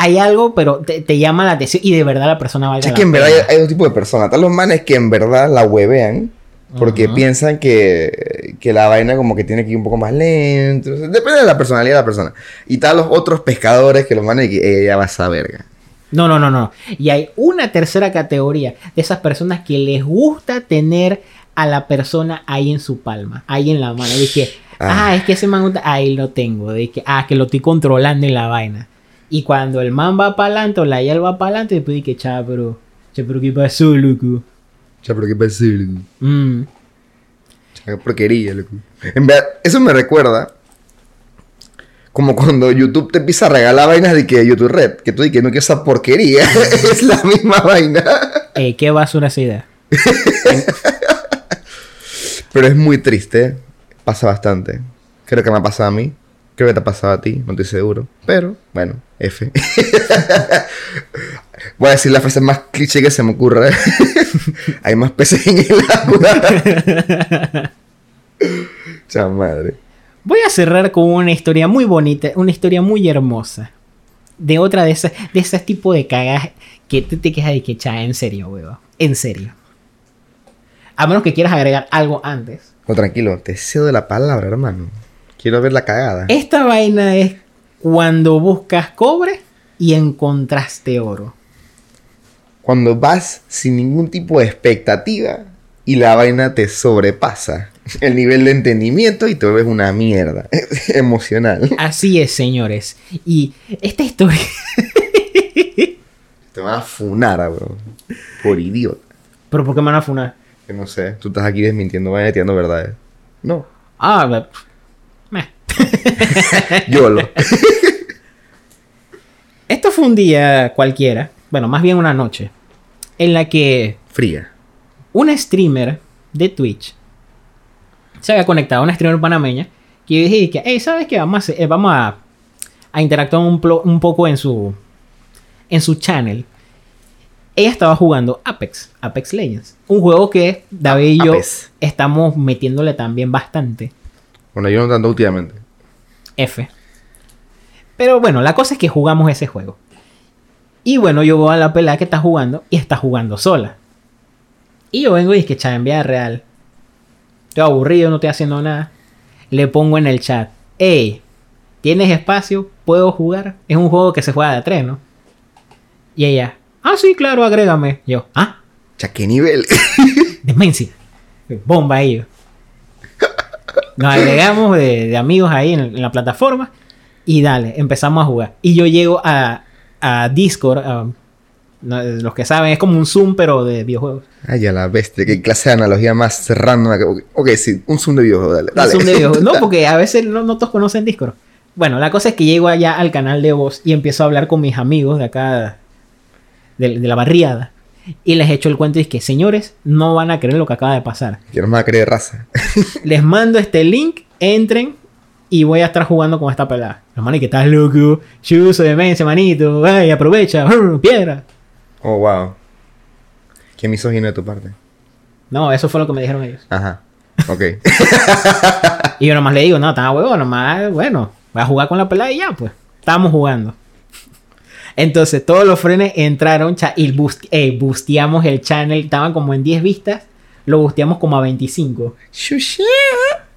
hay algo, pero te, te llama la atención y de verdad la persona valga Es la que en verdad hay, hay dos tipos de personas. Están los manes que en verdad la huevean porque piensan que, que la vaina como que tiene que ir un poco más lento. O sea, depende de la personalidad de la persona. Y están los otros pescadores que los manes que ella va a esa verga. No, no, no, no. Y hay una tercera categoría de esas personas que les gusta tener a la persona ahí en su palma, ahí en la mano. Que, ah, Ah. es que ese man, ahí lo tengo. De que, ah, que lo estoy controlando en la vaina. Y cuando el man va para adelante o la yel va para adelante, después de que, cha, pero, cha, pero ¿qué pasó, loco? Ya, pero qué pasa, loco? Mm. Cha, qué porquería, loco. En verdad, eso me recuerda como cuando YouTube te empieza a regalar vainas de que YouTube Red, que tú dices que no que esa porquería es la misma vaina. Eh, ¿Qué basura esa idea? Pero es muy triste. Pasa bastante. Creo que me ha pasado a mí. Creo que te ha pasado a ti. No estoy seguro. Pero, bueno, F. Voy a decir la frase más cliché que se me ocurra. Hay más peces en el agua. Cha madre. Voy a cerrar con una historia muy bonita, una historia muy hermosa. De otra de esas, de esas tipo de cagas que tú te quejas de que, cha, en serio, huevo. En serio. A menos que quieras agregar algo antes. No, tranquilo. Te cedo la palabra, hermano. Quiero ver la cagada. Esta vaina es cuando buscas cobre y encontraste oro. Cuando vas sin ningún tipo de expectativa y la vaina te sobrepasa el nivel de entendimiento y te ves una mierda emocional. Así es, señores. Y esta historia... Te van a funar, bro. Por idiota. ¿Pero por qué me van a funar? Que no sé. Tú estás aquí desmintiendo, vaina tirando verdades. No. Ah, ve- meh. Yo lo. Esto fue un día cualquiera, bueno, más bien una noche, en la que Fría. una streamer de Twitch se había conectado, una streamer panameña, que yo dije que, hey, ¿sabes qué? Vamos a, eh, vamos a, a interactuar un, poco en su, en su channel. Ella estaba jugando Apex, Apex Legends, un juego que David y yo estamos metiéndole también bastante. Bueno, yo no tanto últimamente. F. Pero bueno, la cosa es que jugamos ese juego. Y bueno, yo voy a la pelada que está jugando y está jugando sola. Y yo vengo y es que chat, en vida real. Estoy aburrido, no estoy haciendo nada. Le pongo en el chat, hey, ¿tienes espacio? ¿Puedo jugar? Es un juego que se juega de a tres, ¿no? Y ella, ah, sí, claro, agrégame. Yo, ah, Ya, ¿qué nivel? demencia. Bomba ahí. Nos agregamos de, de amigos ahí en, en la plataforma y dale, empezamos a jugar. Y yo llego a, a Discord, a- los que saben, es como un Zoom pero de videojuegos. Ay, a la bestia, qué clase de analogía más random. que- Ok, sí, un zoom de videojuego, dale. Un. Zoom de videojuegos. No, porque a veces no, no todos conocen Discord. Bueno, la cosa es que llego allá al canal de voz y empiezo a hablar con mis amigos de acá, de, de la barriada. Y les echo el cuento y es que, señores, no van a creer lo que acaba de pasar. Yo no me voy a creer raza. Les mando este link, entren y voy a estar jugando con esta pelada. Manes que estás loco, chuzo de mensa, manito, ay, aprovecha, piedra. Oh, wow. Qué misógino de tu parte. No, eso fue lo que me dijeron ellos. Ajá. Ok. Y yo nomás le digo, no, estaba huevo, nomás, bueno, voy a jugar con la pelada y ya, pues. Estábamos jugando. Entonces, todos los frenes entraron y boost, eh, boosteamos el channel. Estaban como en 10 vistas. Lo boosteamos como a 25.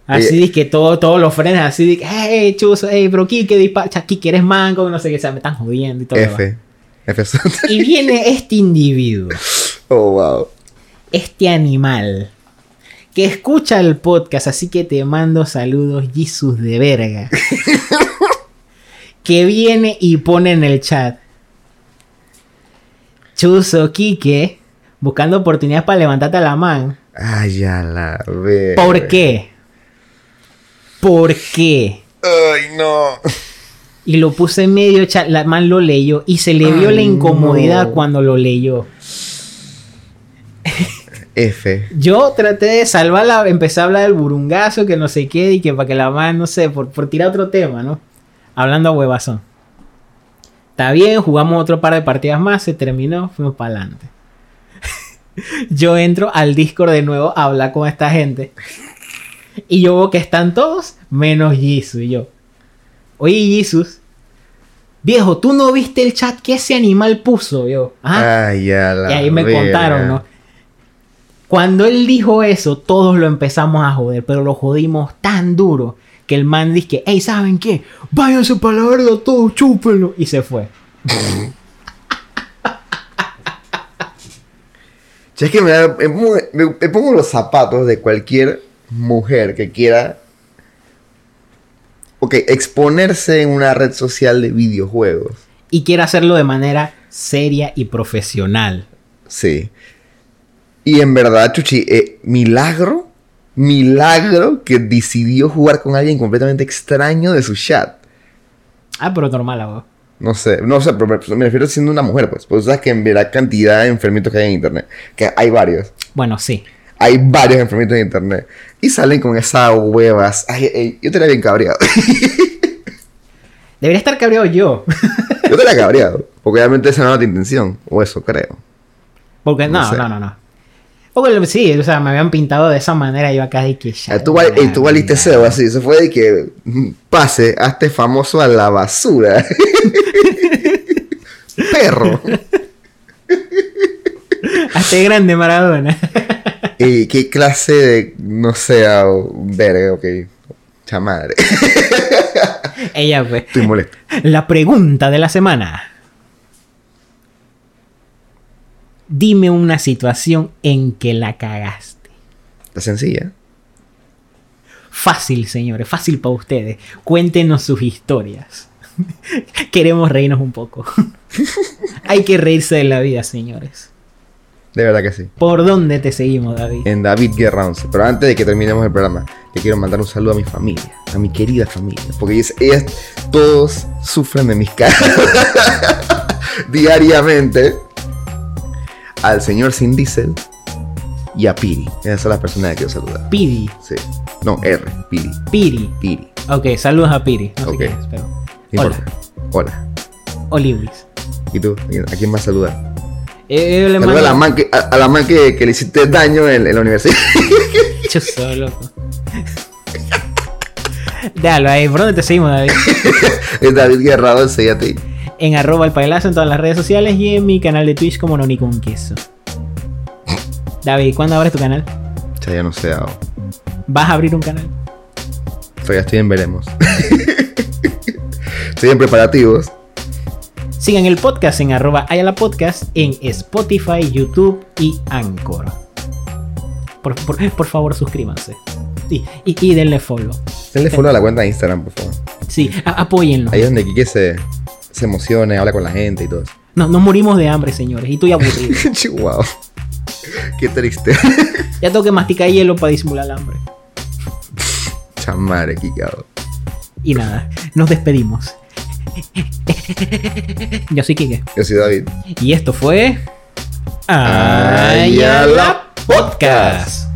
Así de que todo, todos los frenes, así de que, hey, chuzo, hey, bro, Kike, dispara, Kike, eres manco, no sé qué, o sea, me están jodiendo y todo. F. F. Y viene este individuo, oh, wow. este animal, que escucha el podcast, así que te mando saludos, Jesus de verga. que viene y pone en el chat. Chuzo, Kike, buscando oportunidades para levantarte a la man. Ay, a la vez. ¿Por qué? ¿Por qué? Ay, no. Y lo puse en medio, chat, la man lo leyó y se le vio Ay, la incomodidad no. cuando lo leyó. F. Yo traté de salvarla, empecé a hablar del burungazo, que no sé qué, y que para que la man, no sé, por, por tirar otro tema, ¿no? Hablando a huevazón. Está bien, jugamos otro par de partidas más, se terminó, fuimos para adelante. yo entro al Discord de nuevo a hablar con esta gente. Y yo veo que están todos menos Jesus y yo. Oye, Jesus. Viejo, ¿tú no viste el chat que ese animal puso? Yo. "Ah". Ay, a la Y ahí me contaron, ¿no? Cuando él dijo eso, todos lo empezamos a joder, pero lo jodimos tan duro que el man dice que, hey, ¿saben qué? Váyanse para la verga, todos chúpenlo. Y se fue. Es que me, da- me pongo, me- me pongo los zapatos de cualquier mujer que quiera. Ok, exponerse en una red social de videojuegos. Y quiere hacerlo de manera seria y profesional. Sí. Y en verdad, Chuchi, eh, milagro, milagro que decidió jugar con alguien completamente extraño de su chat. Ah, pero normal, a vos. No sé, no sé, pero me, me refiero siendo una mujer, pues. Pues sabes que en verdad cantidad de enfermitos que hay en internet. Que hay varios. Bueno, sí. Hay varios enfermitos en internet. Y salen con esas huevas. Ay, ay, yo estaría bien cabreado. Debería estar cabreado yo. yo estaría cabreado. Porque obviamente esa no era tu intención. O eso creo. Porque No no, sé. no, no, no. Porque sí, o sea, me habían pintado de esa manera y yo acá de que ya. Ah, tú, val- ey, tú valiste cebo así. Se fue de que mm, pase, hazte famoso a la basura. Perro. Hasta grande Maradona. ¿Y qué clase de, no sé, ah, verga, ok. Chamadre. Ella fue. Estoy molesto. La pregunta de la semana. Dime una situación en que la cagaste. Está sencilla. Fácil, señores, fácil para ustedes. Cuéntenos sus historias. Queremos reírnos un poco. Hay que reírse de la vida, señores. De verdad que sí. ¿Por dónde te seguimos, David? En David Guerra 11. Pero antes de que terminemos el programa, le quiero mandar un saludo a mi familia, a mi querida familia. Porque ellas, ellas todos sufren de mis caras diariamente. Al señor Sin Diesel y a Piri. Esas son las personas que quiero saludar. Piri. Sí. No, R, Piri. Piri. Piri. Ok, saludos a Piri. No sé Ok. quién es, pero. Hola. Hola. Olibris. ¿Y tú? ¿A quién más saludar? Eh, le Saluda a la man que, a, a la man que, que le hiciste daño en, en la universidad. Yo soy loco. Déjalo ahí, ¿por dónde te seguimos, David? es David 11 y a ti. En arroba el pailazo en todas las redes sociales y en mi canal de Twitch como Noni con queso. David, ¿cuándo abres tu canal? Ya, ya no sé, ah, ¿Vas a abrir un canal? todavía estoy en veremos. estoy en preparativos. Sigan el podcast en arroba Ayala Podcast en Spotify, YouTube y Anchor. Por, por- por favor, suscríbanse. Y, y, y denle follow. Denle follow a la cuenta de Instagram, por favor. Sí, apóyenlo. Ahí es donde Kike se, se emocione, habla con la gente y todo eso. No, nos morimos de hambre, señores. Y estoy aburrido. Chihuahua. Qué triste. ya tengo que masticar hielo para disimular el hambre. Chamare, Kikao. Y nada, nos despedimos. Yo soy Kike. Yo soy David. Y esto fue. Ayala Podcast.